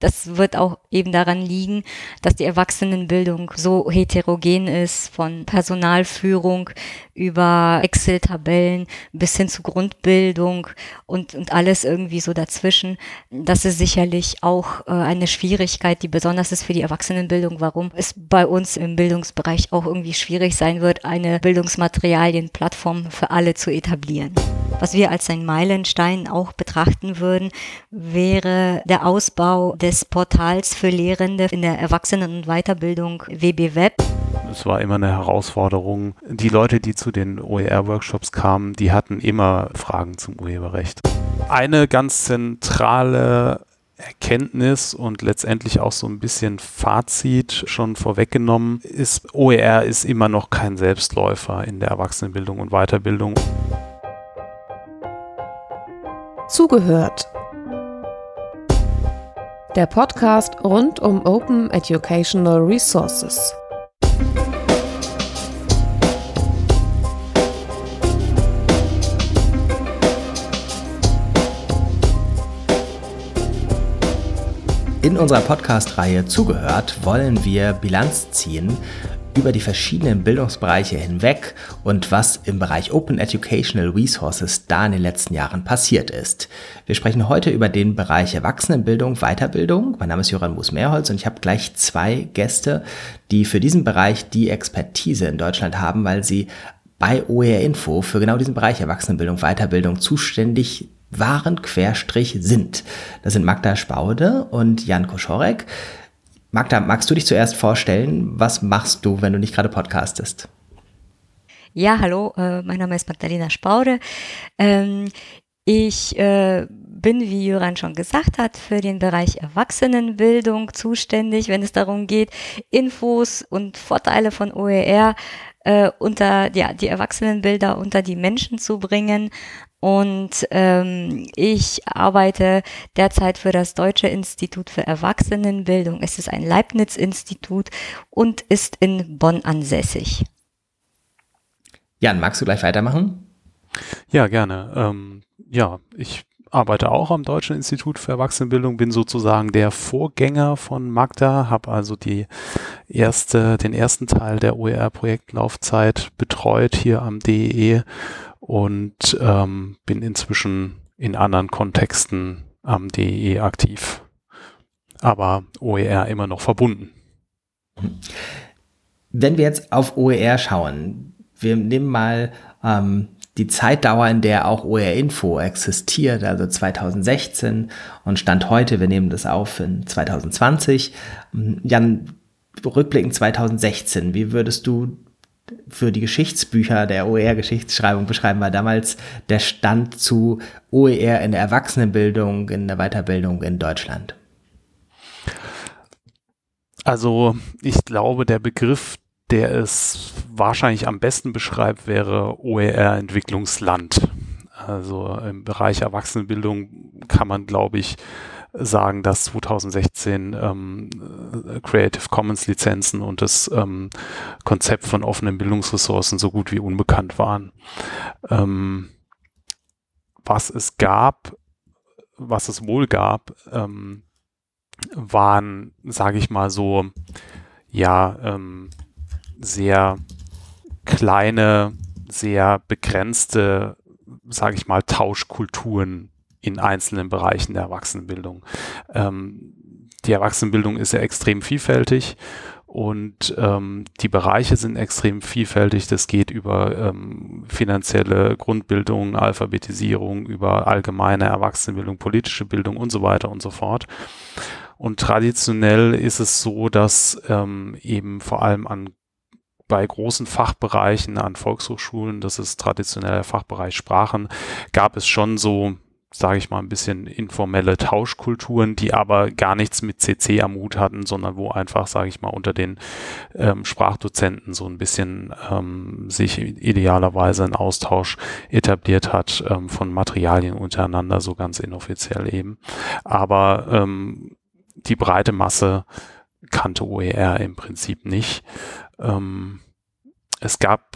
Das wird auch eben daran liegen, dass die Erwachsenenbildung so heterogen ist, von Personalführung über Excel-Tabellen bis hin zu Grundbildung und, und alles irgendwie so dazwischen. Das ist sicherlich auch äh, eine Schwierigkeit, die besonders ist für die Erwachsenenbildung, warum es bei uns im Bildungsbereich auch irgendwie schwierig sein wird, eine Bildungsmaterialienplattform für alle zu etablieren. Was wir als ein Meilenstein auch betrachten würden, wäre der Ausbau des Portals für Lehrende in der Erwachsenen- und Weiterbildung WB Web. Es war immer eine Herausforderung. Die Leute, die zu den OER-Workshops kamen, die hatten immer Fragen zum Urheberrecht. Eine ganz zentrale Erkenntnis und letztendlich auch so ein bisschen Fazit schon vorweggenommen ist, OER ist immer noch kein Selbstläufer in der Erwachsenenbildung und Weiterbildung. Zugehört. Der Podcast rund um Open Educational Resources. In unserer Podcast-Reihe Zugehört wollen wir Bilanz ziehen über die verschiedenen Bildungsbereiche hinweg und was im Bereich Open Educational Resources da in den letzten Jahren passiert ist. Wir sprechen heute über den Bereich Erwachsenenbildung, Weiterbildung. Mein Name ist Joran Moos-Mehrholz und ich habe gleich zwei Gäste, die für diesen Bereich die Expertise in Deutschland haben, weil sie bei OER Info für genau diesen Bereich Erwachsenenbildung, Weiterbildung zuständig waren, Querstrich sind. Das sind Magda Spaude und Jan Koschorek. Magda, magst du dich zuerst vorstellen? Was machst du, wenn du nicht gerade podcastest? Ja, hallo, äh, mein Name ist Magdalena Spaude. Ähm, ich äh, bin, wie Jöran schon gesagt hat, für den Bereich Erwachsenenbildung zuständig, wenn es darum geht, Infos und Vorteile von OER äh, unter ja, die Erwachsenenbilder unter die Menschen zu bringen. Und ähm, ich arbeite derzeit für das Deutsche Institut für Erwachsenenbildung. Es ist ein Leibniz-Institut und ist in Bonn ansässig. Jan, magst du gleich weitermachen? Ja, gerne. Ähm, ja, ich arbeite auch am Deutschen Institut für Erwachsenenbildung, bin sozusagen der Vorgänger von Magda, habe also die erste, den ersten Teil der OER-Projektlaufzeit betreut hier am DEE und ähm, bin inzwischen in anderen Kontexten am DE aktiv, aber OER immer noch verbunden. Wenn wir jetzt auf OER schauen, wir nehmen mal ähm, die Zeitdauer, in der auch OER Info existiert, also 2016 und Stand heute, wir nehmen das auf in 2020. Jan, rückblickend 2016, wie würdest du für die Geschichtsbücher der OER-Geschichtsschreibung beschreiben war damals der Stand zu OER in der Erwachsenenbildung, in der Weiterbildung in Deutschland? Also ich glaube, der Begriff, der es wahrscheinlich am besten beschreibt, wäre OER-Entwicklungsland. Also im Bereich Erwachsenenbildung kann man, glaube ich, sagen, dass 2016 ähm, Creative Commons Lizenzen und das ähm, Konzept von offenen Bildungsressourcen so gut wie unbekannt waren. Ähm, was es gab, was es wohl gab, ähm, waren, sage ich mal so, ja, ähm, sehr kleine, sehr begrenzte, sage ich mal, Tauschkulturen in einzelnen Bereichen der Erwachsenenbildung. Ähm, die Erwachsenenbildung ist ja extrem vielfältig und ähm, die Bereiche sind extrem vielfältig. Das geht über ähm, finanzielle Grundbildung, Alphabetisierung, über allgemeine Erwachsenenbildung, politische Bildung und so weiter und so fort. Und traditionell ist es so, dass ähm, eben vor allem an bei großen Fachbereichen an Volkshochschulen, das ist traditionell der Fachbereich Sprachen, gab es schon so sage ich mal, ein bisschen informelle Tauschkulturen, die aber gar nichts mit CC am Hut hatten, sondern wo einfach, sage ich mal, unter den ähm, Sprachdozenten so ein bisschen ähm, sich idealerweise ein Austausch etabliert hat ähm, von Materialien untereinander, so ganz inoffiziell eben. Aber ähm, die breite Masse kannte OER im Prinzip nicht. Ähm, es gab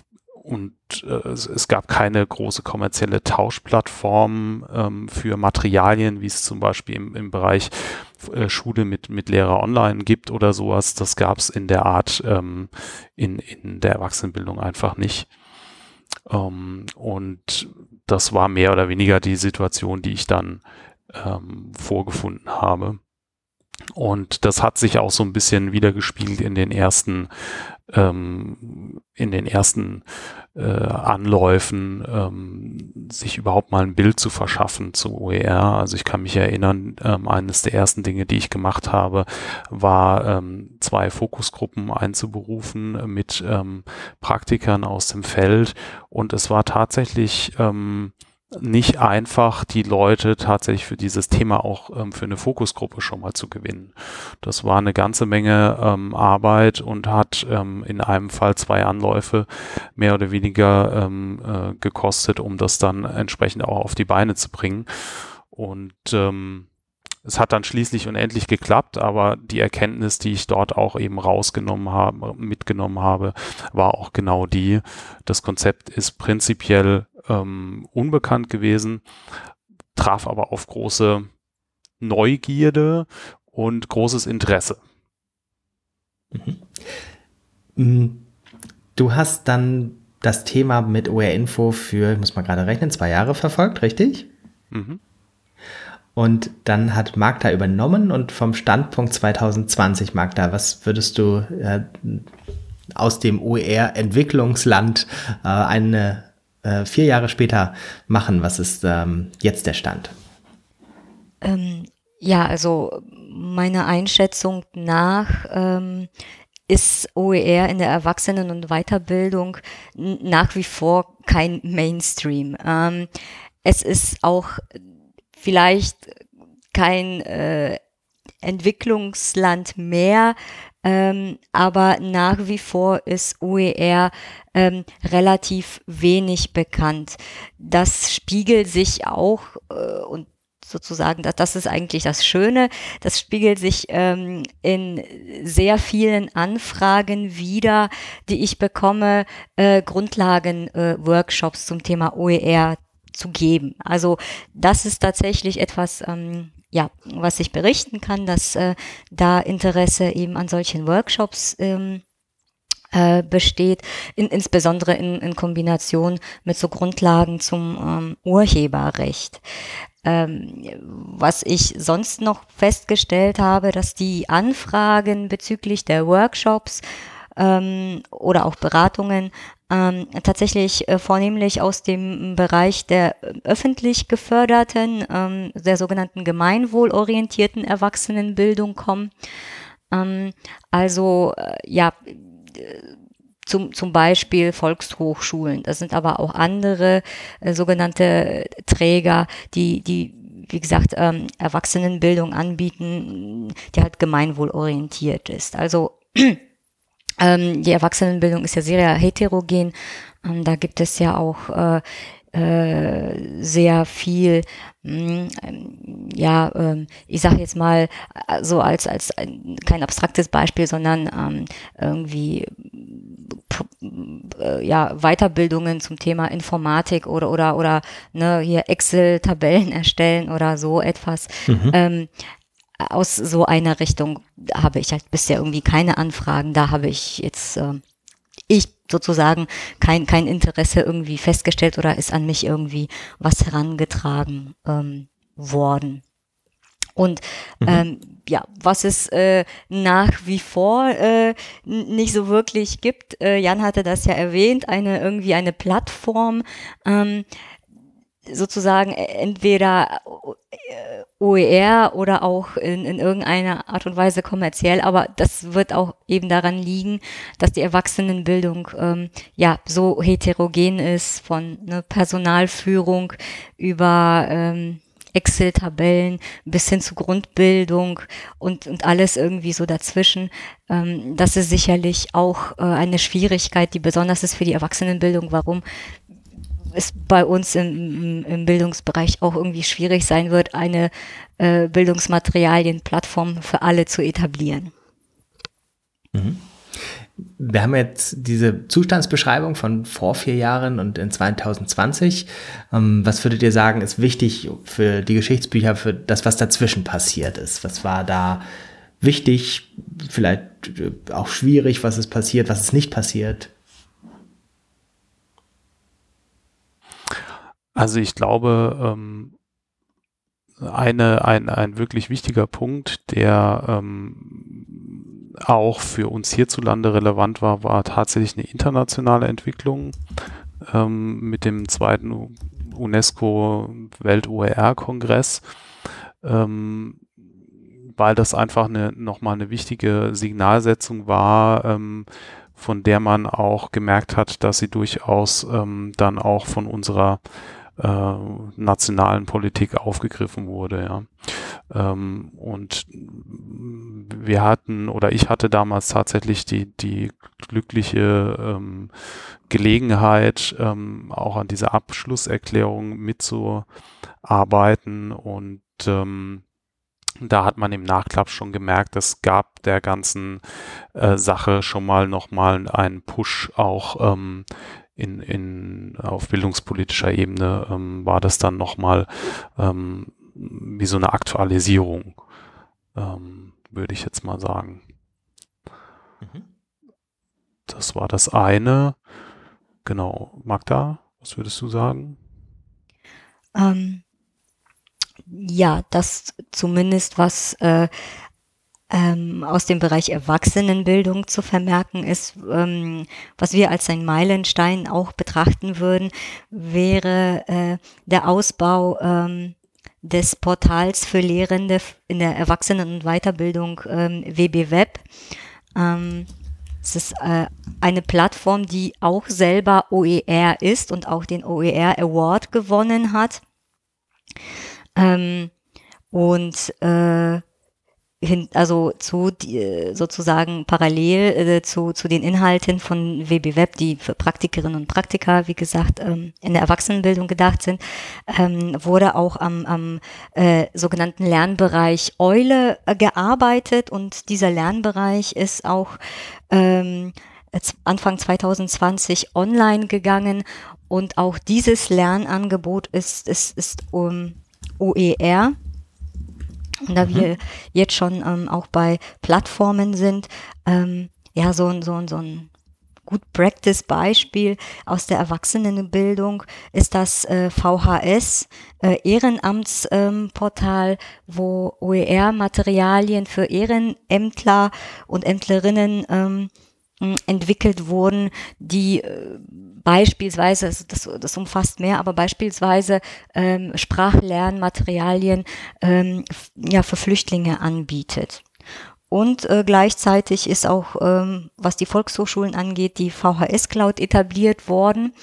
und äh, es, gab keine große kommerzielle Tauschplattform ähm, für Materialien, wie es zum Beispiel im, im Bereich äh, Schule mit, mit Lehrer online gibt oder sowas. Das gab es in der Art ähm, in, in der Erwachsenenbildung einfach nicht. Ähm, und das war mehr oder weniger die Situation, die ich dann ähm, vorgefunden habe. Und das hat sich auch so ein bisschen wiedergespiegelt in den ersten, ähm, in den ersten äh, Anläufen, ähm, sich überhaupt mal ein Bild zu verschaffen zu OER. Also ich kann mich erinnern, ähm, eines der ersten Dinge, die ich gemacht habe, war ähm, zwei Fokusgruppen einzuberufen mit ähm, Praktikern aus dem Feld. Und es war tatsächlich ähm, nicht einfach, die Leute tatsächlich für dieses Thema auch ähm, für eine Fokusgruppe schon mal zu gewinnen. Das war eine ganze Menge ähm, Arbeit und hat ähm, in einem Fall zwei Anläufe mehr oder weniger ähm, äh, gekostet, um das dann entsprechend auch auf die Beine zu bringen. Und ähm, es hat dann schließlich und endlich geklappt, aber die Erkenntnis, die ich dort auch eben rausgenommen habe, mitgenommen habe, war auch genau die. Das Konzept ist prinzipiell ähm, unbekannt gewesen, traf aber auf große Neugierde und großes Interesse. Mhm. Mm, du hast dann das Thema mit OR Info für, ich muss mal gerade rechnen, zwei Jahre verfolgt, richtig? Mhm. Und dann hat Magda übernommen und vom Standpunkt 2020, Magda, was würdest du äh, aus dem OER-Entwicklungsland äh, eine äh, vier Jahre später machen? Was ist ähm, jetzt der Stand? Ähm, ja, also meiner Einschätzung nach ähm, ist OER in der Erwachsenen- und Weiterbildung nach wie vor kein Mainstream. Ähm, es ist auch vielleicht kein äh, Entwicklungsland mehr, ähm, aber nach wie vor ist OER ähm, relativ wenig bekannt. Das spiegelt sich auch äh, und sozusagen, das, das ist eigentlich das Schöne. Das spiegelt sich ähm, in sehr vielen Anfragen wieder, die ich bekomme, äh, Grundlagen-Workshops äh, zum Thema OER zu geben. Also das ist tatsächlich etwas, ähm, ja, was ich berichten kann, dass äh, da Interesse eben an solchen Workshops ähm, äh, besteht, in, insbesondere in, in Kombination mit so Grundlagen zum ähm, Urheberrecht. Ähm, was ich sonst noch festgestellt habe, dass die Anfragen bezüglich der Workshops ähm, oder auch Beratungen ähm, tatsächlich äh, vornehmlich aus dem Bereich der öffentlich geförderten, ähm, der sogenannten gemeinwohlorientierten Erwachsenenbildung kommen. Ähm, also äh, ja, zum, zum Beispiel Volkshochschulen. Das sind aber auch andere äh, sogenannte Träger, die, die wie gesagt, ähm, Erwachsenenbildung anbieten, die halt gemeinwohlorientiert ist. Also ähm, die Erwachsenenbildung ist ja sehr heterogen. Ähm, da gibt es ja auch äh, äh, sehr viel, mh, hm, ja, ähm, ich sage jetzt mal äh, so als als ein, kein abstraktes Beispiel, sondern ähm, irgendwie äh, ja Weiterbildungen zum Thema Informatik oder oder oder ne hier Excel-Tabellen erstellen oder so etwas. Mhm. Ähm, aus so einer Richtung habe ich halt bisher irgendwie keine Anfragen. Da habe ich jetzt äh, ich sozusagen kein, kein Interesse irgendwie festgestellt oder ist an mich irgendwie was herangetragen ähm, worden. Und mhm. ähm, ja, was es äh, nach wie vor äh, nicht so wirklich gibt, äh, Jan hatte das ja erwähnt, eine irgendwie eine Plattform, ähm, sozusagen äh, entweder äh, OER oder auch in, in irgendeiner Art und Weise kommerziell, aber das wird auch eben daran liegen, dass die Erwachsenenbildung ähm, ja so heterogen ist von ne, Personalführung über ähm, Excel-Tabellen bis hin zu Grundbildung und, und alles irgendwie so dazwischen. Ähm, das ist sicherlich auch äh, eine Schwierigkeit, die besonders ist für die Erwachsenenbildung. Warum? Es bei uns im, im Bildungsbereich auch irgendwie schwierig sein wird, eine äh, Bildungsmaterialienplattform für alle zu etablieren. Mhm. wir haben jetzt diese Zustandsbeschreibung von vor vier Jahren und in 2020. Ähm, was würdet ihr sagen, ist wichtig für die Geschichtsbücher, für das, was dazwischen passiert ist? Was war da wichtig, vielleicht äh, auch schwierig, was ist passiert, was ist nicht passiert? Also ich glaube, ähm, eine, ein, ein wirklich wichtiger Punkt, der ähm, auch für uns hierzulande relevant war, war tatsächlich eine internationale Entwicklung ähm, mit dem zweiten UNESCO Welt-OER-Kongress, ähm, weil das einfach eine, nochmal eine wichtige Signalsetzung war, ähm, von der man auch gemerkt hat, dass sie durchaus ähm, dann auch von unserer äh, nationalen Politik aufgegriffen wurde. Ja. Ähm, und wir hatten oder ich hatte damals tatsächlich die, die glückliche ähm, Gelegenheit, ähm, auch an dieser Abschlusserklärung mitzuarbeiten und ähm, da hat man im Nachklapp schon gemerkt, es gab der ganzen äh, Sache schon mal nochmal einen Push auch ähm, in, in, auf bildungspolitischer Ebene ähm, war das dann nochmal ähm, wie so eine Aktualisierung, ähm, würde ich jetzt mal sagen. Mhm. Das war das eine. Genau. Magda, was würdest du sagen? Ähm, ja, das zumindest was äh, ähm, aus dem Bereich Erwachsenenbildung zu vermerken ist, ähm, was wir als ein Meilenstein auch betrachten würden, wäre äh, der Ausbau ähm, des Portals für Lehrende in der Erwachsenen- und Weiterbildung ähm, WB Web. Ähm, es ist äh, eine Plattform, die auch selber OER ist und auch den OER Award gewonnen hat. Ähm, und äh, hin, also zu die, sozusagen parallel äh, zu, zu den Inhalten von WB Web, die für Praktikerinnen und Praktiker, wie gesagt, ähm, in der Erwachsenenbildung gedacht sind, ähm, wurde auch am, am äh, sogenannten Lernbereich Eule äh, gearbeitet. Und dieser Lernbereich ist auch ähm, Anfang 2020 online gegangen. Und auch dieses Lernangebot ist, ist, ist um OER da mhm. wir jetzt schon ähm, auch bei Plattformen sind, ähm, ja, so ein, so ein, so ein Good Practice Beispiel aus der Erwachsenenbildung ist das äh, VHS äh, Ehrenamtsportal, ähm, wo OER-Materialien für Ehrenämtler und Ämtlerinnen ähm, entwickelt wurden, die äh, beispielsweise, das, das umfasst mehr, aber beispielsweise ähm, Sprachlernmaterialien ähm, ja, für Flüchtlinge anbietet. Und äh, gleichzeitig ist auch, ähm, was die Volkshochschulen angeht, die VHS Cloud etabliert worden.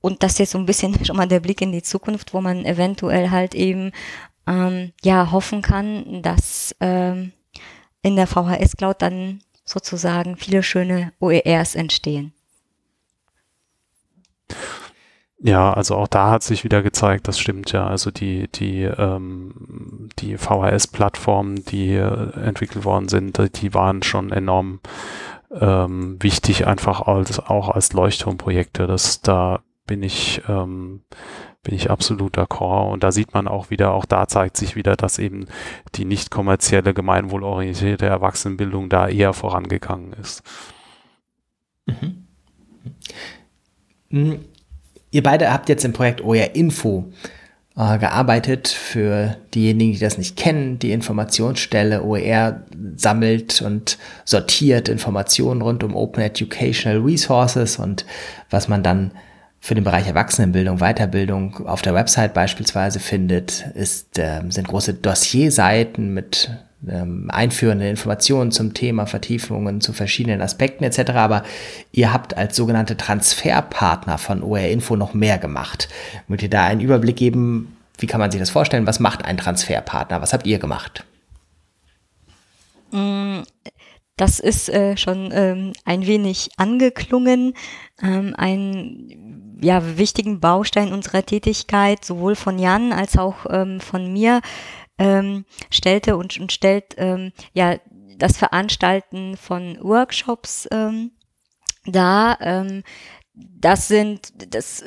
Und das ist jetzt so ein bisschen schon mal der Blick in die Zukunft, wo man eventuell halt eben ähm, ja hoffen kann, dass ähm, in der VHS Cloud dann sozusagen viele schöne OERs entstehen. Ja, also auch da hat sich wieder gezeigt, das stimmt ja. Also die, die, ähm, die VHS-Plattformen, die entwickelt worden sind, die waren schon enorm ähm, wichtig, einfach als, auch als Leuchtturmprojekte. Das, da bin ich, ähm, bin ich absolut d'accord. Und da sieht man auch wieder, auch da zeigt sich wieder, dass eben die nicht kommerzielle, gemeinwohlorientierte Erwachsenenbildung da eher vorangegangen ist. Mhm. Mhm. Ihr beide habt jetzt im Projekt OER Info äh, gearbeitet. Für diejenigen, die das nicht kennen, die Informationsstelle OER sammelt und sortiert Informationen rund um Open Educational Resources und was man dann für den Bereich Erwachsenenbildung, Weiterbildung auf der Website beispielsweise findet, ist, äh, sind große Dossierseiten mit ähm, einführende Informationen zum Thema, Vertiefungen zu verschiedenen Aspekten etc. Aber ihr habt als sogenannte Transferpartner von OR Info noch mehr gemacht. Wollt ihr da einen Überblick geben? Wie kann man sich das vorstellen? Was macht ein Transferpartner? Was habt ihr gemacht? Mm, das ist äh, schon ähm, ein wenig angeklungen. Ähm, ein ja, wichtigen Baustein unserer Tätigkeit, sowohl von Jan als auch ähm, von mir, ähm, stellte und, und stellt ähm, ja das Veranstalten von Workshops ähm, da. Ähm, das sind, das,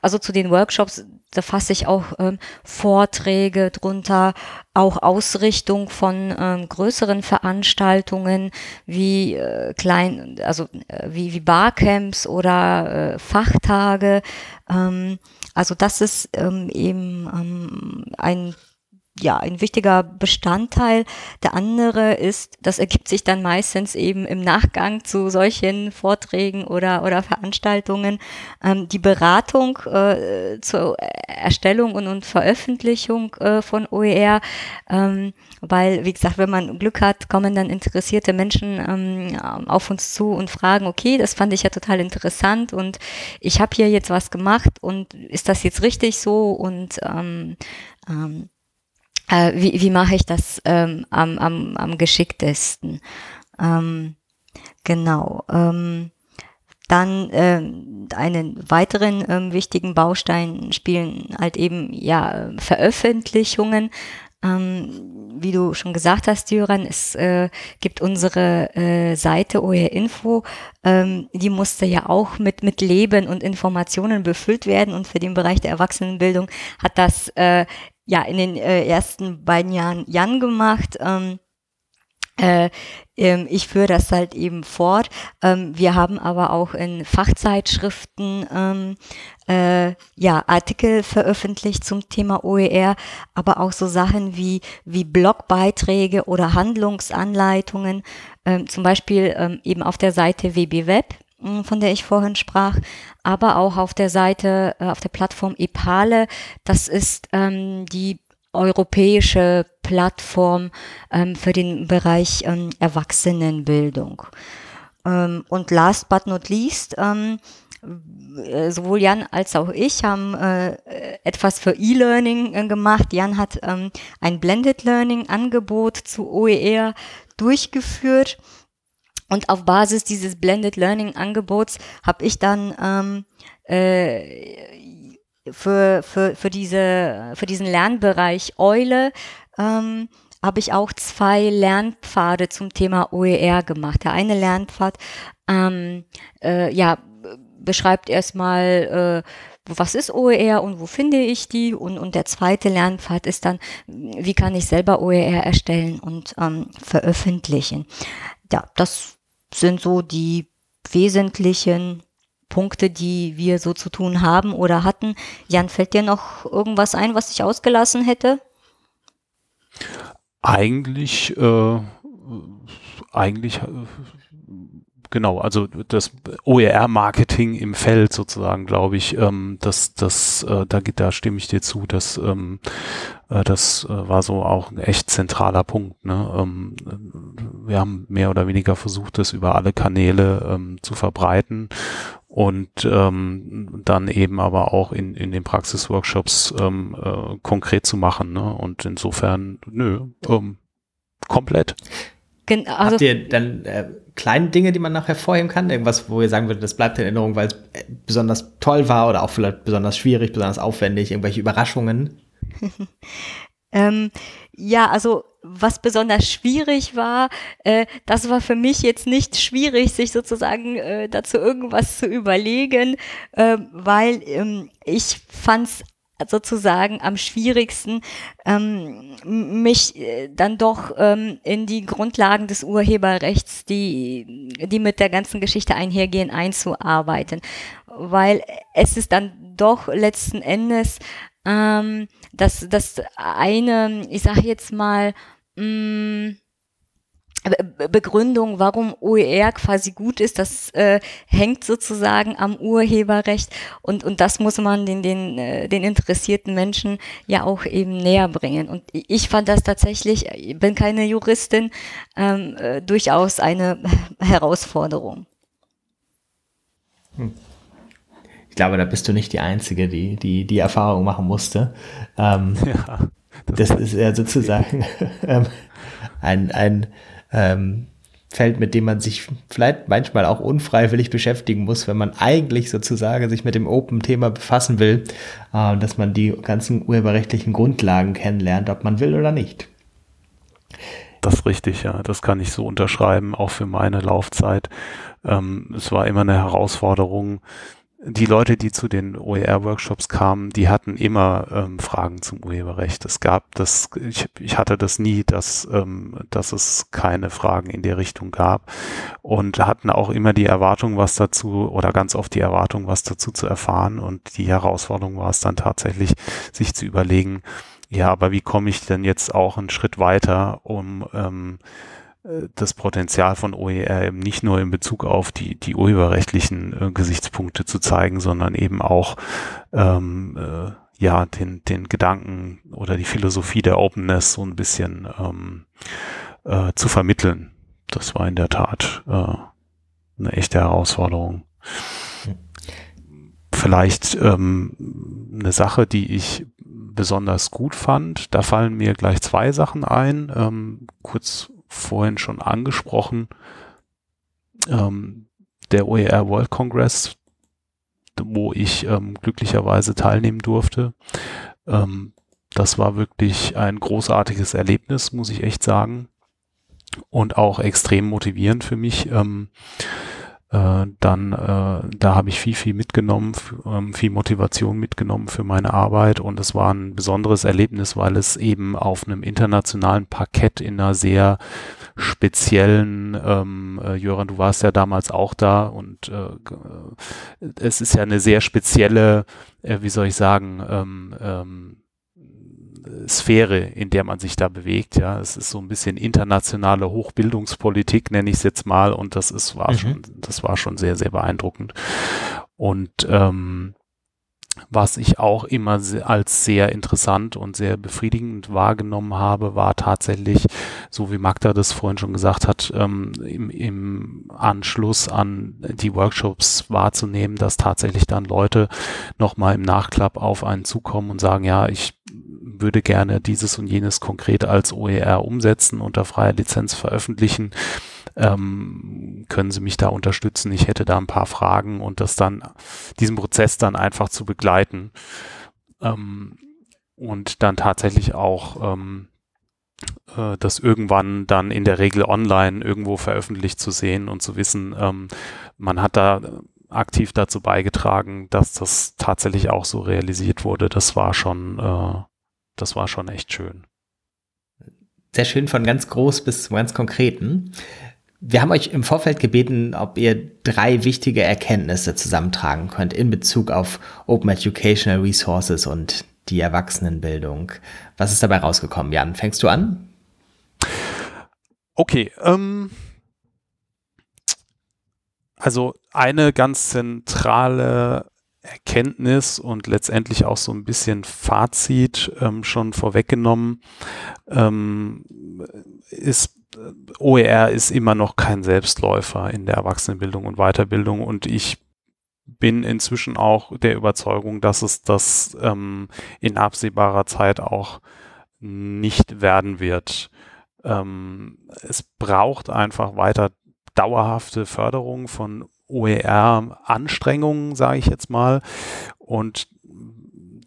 also zu den Workshops, da fasse ich auch ähm, Vorträge drunter, auch Ausrichtung von ähm, größeren Veranstaltungen wie äh, klein, also äh, wie, wie Barcamps oder äh, Fachtage. Ähm, also das ist ähm, eben ähm, ein ja, ein wichtiger Bestandteil. Der andere ist, das ergibt sich dann meistens eben im Nachgang zu solchen Vorträgen oder, oder Veranstaltungen, ähm, die Beratung äh, zur Erstellung und, und Veröffentlichung äh, von OER. Ähm, weil, wie gesagt, wenn man Glück hat, kommen dann interessierte Menschen ähm, auf uns zu und fragen, okay, das fand ich ja total interessant und ich habe hier jetzt was gemacht und ist das jetzt richtig so? Und ähm, ähm, äh, wie, wie mache ich das ähm, am, am, am geschicktesten. Ähm, genau. Ähm, dann ähm, einen weiteren ähm, wichtigen Baustein spielen halt eben ja Veröffentlichungen. Ähm, wie du schon gesagt hast, Jöran, es äh, gibt unsere äh, Seite OER Info, ähm, die musste ja auch mit, mit Leben und Informationen befüllt werden und für den Bereich der Erwachsenenbildung hat das äh, ja in den äh, ersten beiden Jahren Jan gemacht. Ähm, äh, ähm, ich führe das halt eben fort. Ähm, wir haben aber auch in Fachzeitschriften ähm, äh, ja, Artikel veröffentlicht zum Thema OER, aber auch so Sachen wie, wie Blogbeiträge oder Handlungsanleitungen, ähm, zum Beispiel ähm, eben auf der Seite WBWeb von der ich vorhin sprach, aber auch auf der Seite, äh, auf der Plattform Epale. Das ist ähm, die europäische Plattform ähm, für den Bereich ähm, Erwachsenenbildung. Ähm, und last but not least, ähm, äh, sowohl Jan als auch ich haben äh, etwas für E-Learning äh, gemacht. Jan hat ähm, ein Blended Learning Angebot zu OER durchgeführt und auf Basis dieses Blended Learning Angebots habe ich dann ähm, äh, für, für, für, diese, für diesen Lernbereich Eule ähm, habe ich auch zwei Lernpfade zum Thema OER gemacht. Der eine Lernpfad ähm, äh, ja, beschreibt erstmal, äh, was ist OER und wo finde ich die? Und, und der zweite Lernpfad ist dann, wie kann ich selber OER erstellen und ähm, veröffentlichen ja, das sind so die wesentlichen Punkte, die wir so zu tun haben oder hatten. Jan, fällt dir noch irgendwas ein, was ich ausgelassen hätte? Eigentlich, äh, eigentlich äh, genau, also das OER-Marketing im Feld sozusagen, glaube ich, ähm, das, das, äh, da, da stimme ich dir zu, dass ähm, äh, das äh, war so auch ein echt zentraler Punkt. Ne? Ähm, wir haben mehr oder weniger versucht, das über alle Kanäle ähm, zu verbreiten und ähm, dann eben aber auch in, in den Praxisworkshops ähm, äh, konkret zu machen. Ne? Und insofern, nö, ähm, komplett. Gen also Habt ihr dann äh, kleine Dinge, die man noch hervorheben kann? Irgendwas, wo ihr sagen würdet, das bleibt in Erinnerung, weil es äh, besonders toll war oder auch vielleicht besonders schwierig, besonders aufwendig, irgendwelche Überraschungen? ähm, ja, also was besonders schwierig war, äh, das war für mich jetzt nicht schwierig, sich sozusagen äh, dazu irgendwas zu überlegen, äh, weil ähm, ich fand es sozusagen am schwierigsten, ähm, mich äh, dann doch ähm, in die Grundlagen des Urheberrechts, die, die mit der ganzen Geschichte einhergehen, einzuarbeiten. Weil es ist dann doch letzten Endes ähm, das, das eine, ich sage jetzt mal, mh, mm, Begründung, warum OER quasi gut ist, das äh, hängt sozusagen am Urheberrecht und, und das muss man den, den, äh, den interessierten Menschen ja auch eben näher bringen. Und ich fand das tatsächlich, ich bin keine Juristin, ähm, äh, durchaus eine Herausforderung. Hm. Ich glaube, da bist du nicht die Einzige, die die, die Erfahrung machen musste. Ähm, ja, das, das ist ja sozusagen ähm, ein, ein ähm, Feld, mit dem man sich vielleicht manchmal auch unfreiwillig beschäftigen muss, wenn man eigentlich sozusagen sich mit dem Open-Thema befassen will, äh, dass man die ganzen urheberrechtlichen Grundlagen kennenlernt, ob man will oder nicht. das ist richtig, ja. Das kann ich so unterschreiben, auch für meine Laufzeit. Ähm, es war immer eine Herausforderung, die Leute, die zu den OER-Workshops kamen, die hatten immer ähm, Fragen zum Urheberrecht. Es gab das, ich, ich hatte das nie, dass, ähm, dass es keine Fragen in der Richtung gab und hatten auch immer die Erwartung, was dazu oder ganz oft die Erwartung, was dazu zu erfahren und die Herausforderung war es dann tatsächlich, sich zu überlegen, ja, aber wie komme ich denn jetzt auch einen Schritt weiter, um ähm, das Potenzial von OER eben nicht nur in Bezug auf die, die urheberrechtlichen äh, Gesichtspunkte zu zeigen, sondern eben auch ähm, äh, ja den, den Gedanken oder die Philosophie der Openness so ein bisschen ähm, äh, zu vermitteln. Das war in der Tat äh, eine echte Herausforderung. Vielleicht ähm, eine Sache, die ich besonders gut fand. Da fallen mir gleich zwei Sachen ein. Ähm, kurz vorhin schon angesprochen, ähm, der OER World Congress, wo ich ähm, glücklicherweise teilnehmen durfte. Ähm, das war wirklich ein großartiges Erlebnis, muss ich echt sagen. Und auch extrem motivierend für mich. Ähm, äh, dann äh, da habe ich viel, viel mitgenommen, ähm, viel Motivation mitgenommen für meine Arbeit. Und es war ein besonderes Erlebnis, weil es eben auf einem internationalen Parkett in einer sehr speziellen, ähm, äh, Jöran, du warst ja damals auch da. Und äh, äh es ist ja eine sehr spezielle, äh, wie soll ich sagen, ähm, ähm, Sphäre, in der man sich da bewegt. Ja, es ist so ein bisschen internationale Hochbildungspolitik, nenne ich es jetzt mal, und das ist war mhm. schon, das war schon sehr sehr beeindruckend. Und ähm, was ich auch immer als sehr interessant und sehr befriedigend wahrgenommen habe, war tatsächlich, so wie Magda das vorhin schon gesagt hat, ähm, im, im Anschluss an die Workshops wahrzunehmen, dass tatsächlich dann Leute nochmal im Nachklapp auf einen zukommen und sagen, ja, ich würde gerne dieses und jenes konkret als OER umsetzen, unter freier Lizenz veröffentlichen ähm, können Sie mich da unterstützen? Ich hätte da ein paar Fragen und das dann, diesen Prozess dann einfach zu begleiten ähm, und dann tatsächlich auch ähm, äh, das irgendwann dann in der Regel online irgendwo veröffentlicht zu sehen und zu wissen, ähm, man hat da aktiv dazu beigetragen, dass das tatsächlich auch so realisiert wurde. Das war schon, äh, das war schon echt schön. Sehr schön von ganz groß bis zum ganz konkreten. Wir haben euch im Vorfeld gebeten, ob ihr drei wichtige Erkenntnisse zusammentragen könnt in Bezug auf Open Educational Resources und die Erwachsenenbildung. Was ist dabei rausgekommen? Jan, fängst du an? Okay, ähm, also eine ganz zentrale Erkenntnis und letztendlich auch so ein bisschen Fazit ähm, schon vorweggenommen ähm, ist OER ist immer noch kein Selbstläufer in der Erwachsenenbildung und Weiterbildung und ich bin inzwischen auch der Überzeugung, dass es das ähm, in absehbarer Zeit auch nicht werden wird. Ähm, es braucht einfach weiter dauerhafte Förderung von OER-Anstrengungen, sage ich jetzt mal. Und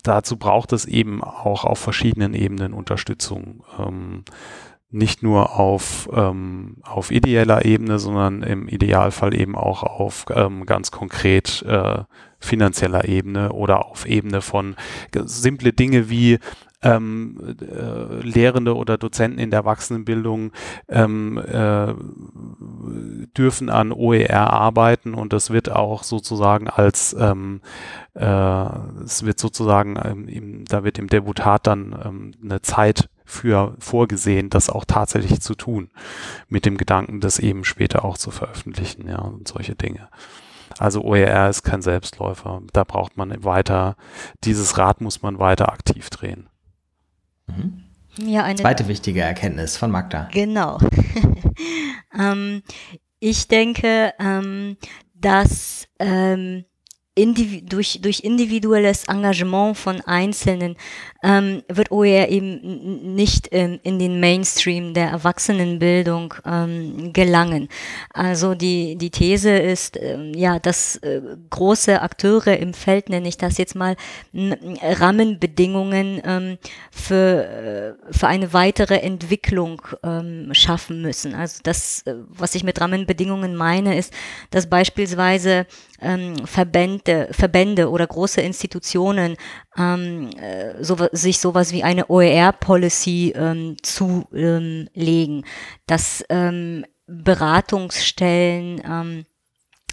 dazu braucht es eben auch auf verschiedenen Ebenen Unterstützung. Ähm, nicht nur auf, ähm, auf ideeller Ebene, sondern im Idealfall eben auch auf ähm, ganz konkret äh, finanzieller Ebene oder auf Ebene von simple Dinge wie ähm, äh, Lehrende oder Dozenten in der Erwachsenenbildung ähm, äh, dürfen an OER arbeiten und das wird auch sozusagen als ähm, äh, es wird sozusagen ähm, im, da wird im Deputat dann ähm, eine Zeit für vorgesehen, das auch tatsächlich zu tun, mit dem Gedanken, das eben später auch zu veröffentlichen, ja, und solche Dinge. Also OER ist kein Selbstläufer. Da braucht man weiter, dieses Rad muss man weiter aktiv drehen. Mhm. Ja, eine Zweite wichtige Erkenntnis von Magda. Genau. ähm, ich denke, ähm, dass ähm, durch, durch individuelles Engagement von Einzelnen ähm, wird OER eben nicht ähm, in den Mainstream der Erwachsenenbildung ähm, gelangen. Also die, die These ist, ähm, ja, dass äh, große Akteure im Feld, nenne ich das jetzt mal, Rahmenbedingungen ähm, für, äh, für eine weitere Entwicklung ähm, schaffen müssen. Also das, äh, was ich mit Rahmenbedingungen meine, ist, dass beispielsweise ähm, Verbände, Verbände oder große Institutionen ähm, äh, so, sich sowas wie eine OER-Policy ähm, zulegen, ähm, dass ähm, Beratungsstellen ähm,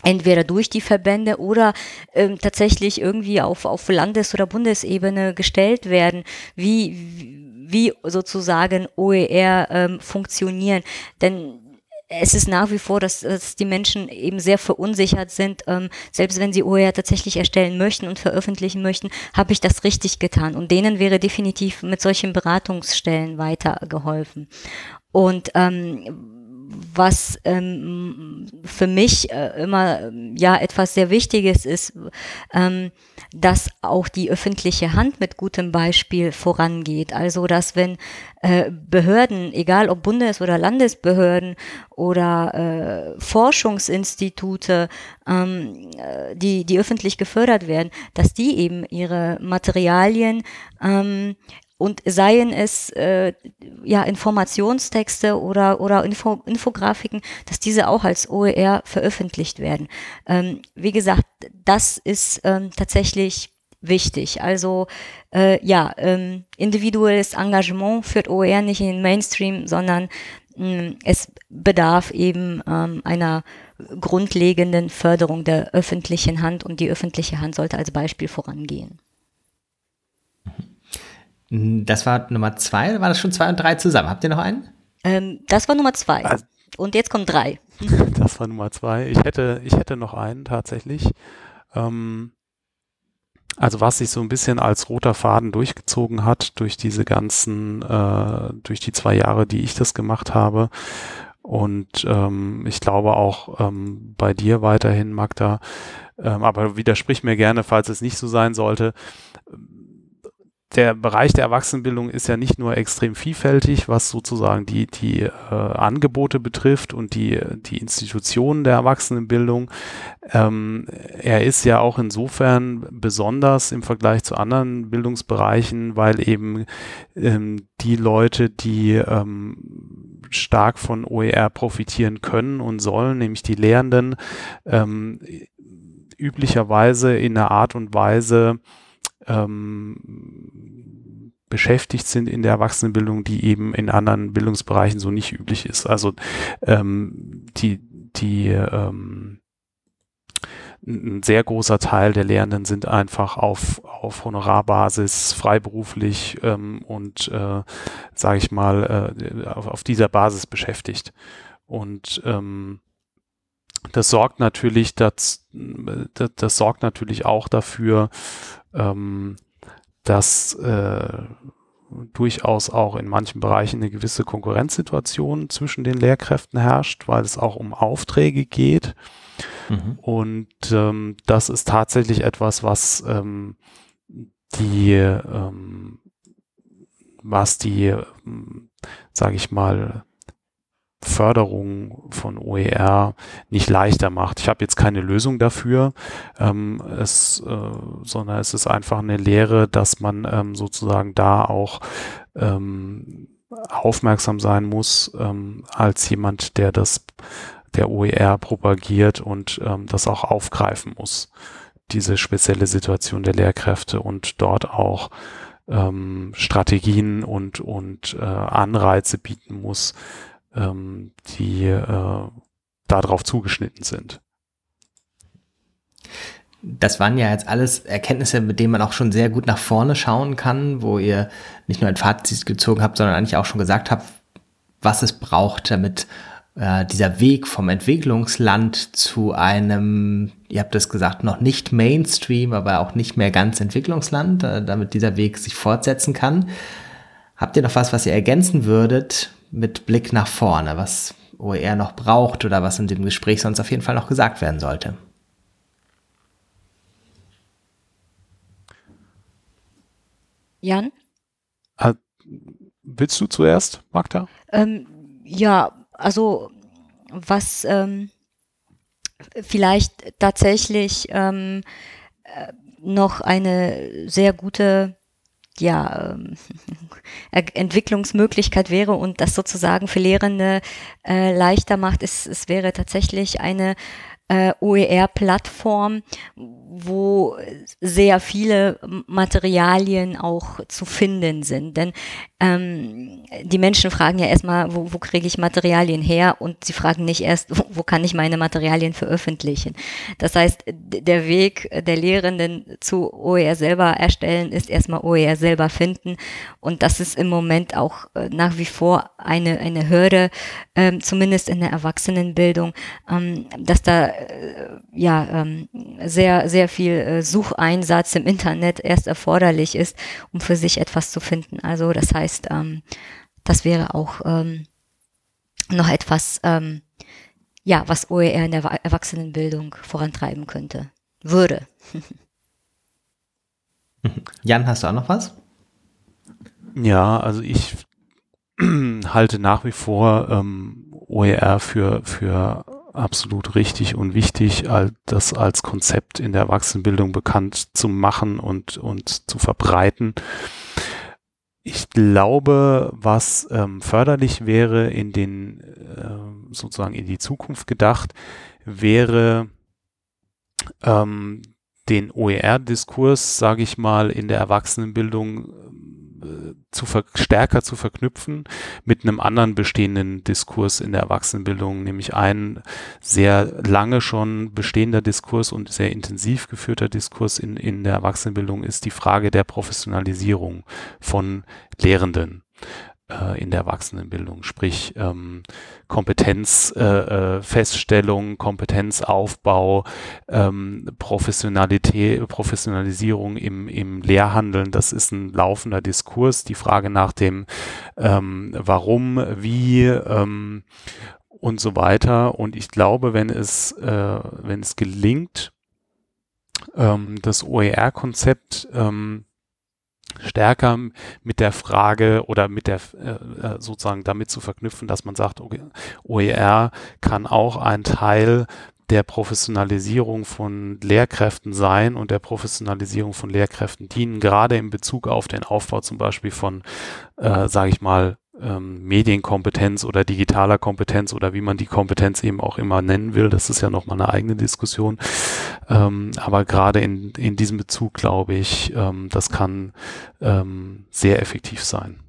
entweder durch die Verbände oder ähm, tatsächlich irgendwie auf, auf Landes- oder Bundesebene gestellt werden, wie, wie sozusagen OER ähm, funktionieren. Denn es ist nach wie vor, dass, dass die Menschen eben sehr verunsichert sind. Ähm, selbst wenn sie OER tatsächlich erstellen möchten und veröffentlichen möchten, habe ich das richtig getan. Und denen wäre definitiv mit solchen Beratungsstellen weitergeholfen. Und ähm, was ähm, für mich äh, immer ja etwas sehr Wichtiges ist, ähm, dass auch die öffentliche Hand mit gutem Beispiel vorangeht. Also dass wenn äh, Behörden, egal ob Bundes- oder Landesbehörden oder äh, Forschungsinstitute, ähm, äh, die, die öffentlich gefördert werden, dass die eben ihre Materialien ähm, und seien es äh, ja Informationstexte oder oder Info, Infografiken, dass diese auch als OER veröffentlicht werden. Ähm, wie gesagt, das ist ähm, tatsächlich wichtig. Also äh, ja, ähm, individuelles Engagement führt OER nicht in den Mainstream, sondern mh, mm, es bedarf eben ähm, einer grundlegenden Förderung der öffentlichen Hand und die öffentliche Hand sollte als Beispiel vorangehen. Das war Nummer zwei, oder war das schon zwei und drei zusammen? Habt ihr noch einen? Ähm, das war Nummer zwei. Also, und jetzt kommt drei. Das war Nummer zwei. Ich hätte, ich hätte noch einen tatsächlich. Ähm, also was sich so ein bisschen als roter Faden durchgezogen hat durch diese ganzen, äh, durch die zwei Jahre, die ich das gemacht habe. Und ähm, ich glaube auch ähm, bei dir weiterhin, Magda, ähm, aber widersprich mir gerne, falls es nicht so sein sollte der Bereich der Erwachsenenbildung ist ja nicht nur extrem vielfältig, was sozusagen die, die äh, Angebote betrifft und die, die Institutionen der Erwachsenenbildung. Ähm, er ist ja auch insofern besonders im Vergleich zu anderen Bildungsbereichen, weil eben ähm, die Leute, die ähm, stark von OER profitieren können und sollen, nämlich die Lehrenden, ähm, üblicherweise in einer Art und Weise ähm, beschäftigt sind in der Erwachsenenbildung, die eben in anderen Bildungsbereichen so nicht üblich ist. Also ähm, die, die ähm, ein sehr großer Teil der Lehrenden sind einfach auf, auf Honorarbasis, freiberuflich ähm, und, äh, sage ich mal, äh, auf, auf dieser Basis beschäftigt. Und ähm, das sorgt natürlich, das, das, das sorgt natürlich auch dafür, ähm, dass äh, durchaus auch in manchen Bereichen eine gewisse Konkurrenzsituation zwischen den Lehrkräften herrscht, weil es auch um Aufträge geht. Mhm. Und ähm, das ist tatsächlich etwas, was ähm, die, ähm, was die, ähm, sage ich mal, Förderung von OER nicht leichter macht. Ich habe jetzt keine Lösung dafür, ähm, es, äh, sondern es ist einfach eine Lehre, dass man ähm, sozusagen da auch ähm, aufmerksam sein muss ähm, als jemand, der das der OER propagiert und ähm, das auch aufgreifen muss, diese spezielle Situation der Lehrkräfte und dort auch ähm, Strategien und, und äh, Anreize bieten muss, ähm, die äh, darauf zugeschnitten sind. Das waren ja jetzt alles Erkenntnisse, mit denen man auch schon sehr gut nach vorne schauen kann, wo ihr nicht nur ein Fazit gezogen habt, sondern eigentlich auch schon gesagt habt, was es braucht, damit äh, dieser Weg vom Entwicklungsland zu einem, ihr habt es gesagt, noch nicht Mainstream, aber auch nicht mehr ganz Entwicklungsland, äh, damit dieser Weg sich fortsetzen kann. Habt ihr noch was, was ihr ergänzen würdet, mit Blick nach vorne, was OER noch braucht oder was in dem Gespräch sonst auf jeden Fall noch gesagt werden sollte? Jan? Äh, willst du zuerst, Magda? Ähm, ja, also was ähm, vielleicht tatsächlich ähm, äh, noch eine sehr gute ja, ähm, Entwicklungsmöglichkeit wäre und das sozusagen für Lehrende äh, leichter macht, ist, es wäre tatsächlich eine äh, OER-Plattform, wo sehr viele Materialien auch zu finden sind. Denn ähm, die Menschen fragen ja erstmal, wo, wo kriege ich Materialien her? Und sie fragen nicht erst, wo, wo kann ich meine Materialien veröffentlichen? Das heißt, der Weg der Lehrenden zu OER selber erstellen, ist erstmal OER selber finden. Und das ist im Moment auch äh, nach wie vor eine, eine Hürde, ähm, zumindest in der Erwachsenenbildung, ähm, dass da äh, ja ähm, sehr, sehr viel äh, Sucheinsatz im Internet erst erforderlich ist, um für sich etwas zu finden. Also das heißt, ähm, das wäre auch ähm, noch etwas, ähm, ja, was OER in der Erwachsenenbildung vorantreiben könnte, würde. Jan, hast du auch noch was? Ja, also ich halte nach wie vor ähm, OER für, für absolut richtig und wichtig, das als Konzept in der Erwachsenenbildung bekannt zu machen und, und zu verbreiten. Ich glaube, was ähm, förderlich wäre in den äh, sozusagen in die Zukunft gedacht, wäre ähm, den OER-Diskurs, sage ich mal, in der Erwachsenenbildung zu stärker zu verknüpfen mit einem anderen bestehenden Diskurs in der Erwachsenenbildung, nämlich ein sehr lange schon bestehender Diskurs und sehr intensiv geführter Diskurs in, in der Erwachsenenbildung ist die Frage der Professionalisierung von Lehrenden äh, in der Erwachsenenbildung, sprich ähm, Kompetenzfeststellung, äh, äh Kompetenzaufbau, ähm, Professionalität, Professionalisierung im, im Lehrhandeln, das ist ein laufender Diskurs. Die Frage nach dem ähm, Warum, wie ähm, und so weiter. Und ich glaube, wenn es, äh, wenn es gelingt, ähm, das OER-Konzept ähm, stärker mit der Frage oder mit der äh, äh, sozusagen damit zu verknüpfen, dass man sagt, OER kann auch ein Teil der Professionalisierung von Lehrkräften sein und der Professionalisierung von Lehrkräften dienen, gerade in Bezug auf den Aufbau zum Beispiel von, äh, sage ich mal, ähm, Medienkompetenz oder digitaler Kompetenz oder wie man die Kompetenz eben auch immer nennen will. Das ist ja nochmal eine eigene Diskussion. Ähm, aber gerade in, in diesem Bezug glaube ich, ähm, das kann ähm, sehr effektiv sein.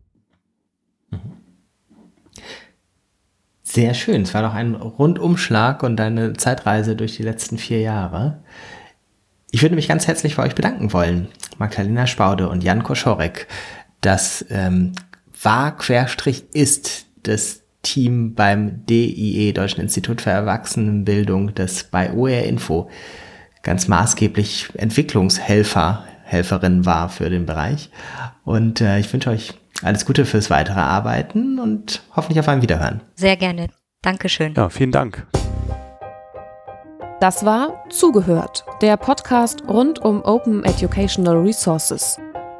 Sehr schön. Es war doch ein Rundumschlag und eine Zeitreise durch die letzten vier Jahre. Ich würde mich ganz herzlich bei euch bedanken wollen, Magdalena Spaude und Jan Koschorek. Das ähm, war Querstrich ist das Team beim DIE, Deutschen Institut für Erwachsenenbildung, das bei OER Info ganz maßgeblich Entwicklungshelfer, Helferin war für den Bereich. Und äh, ich wünsche euch alles Gute fürs weitere Arbeiten und hoffentlich auf ein Wiederhören. Sehr gerne. Dankeschön. Ja, vielen Dank. Das war Zugehört, der Podcast rund um Open Educational Resources.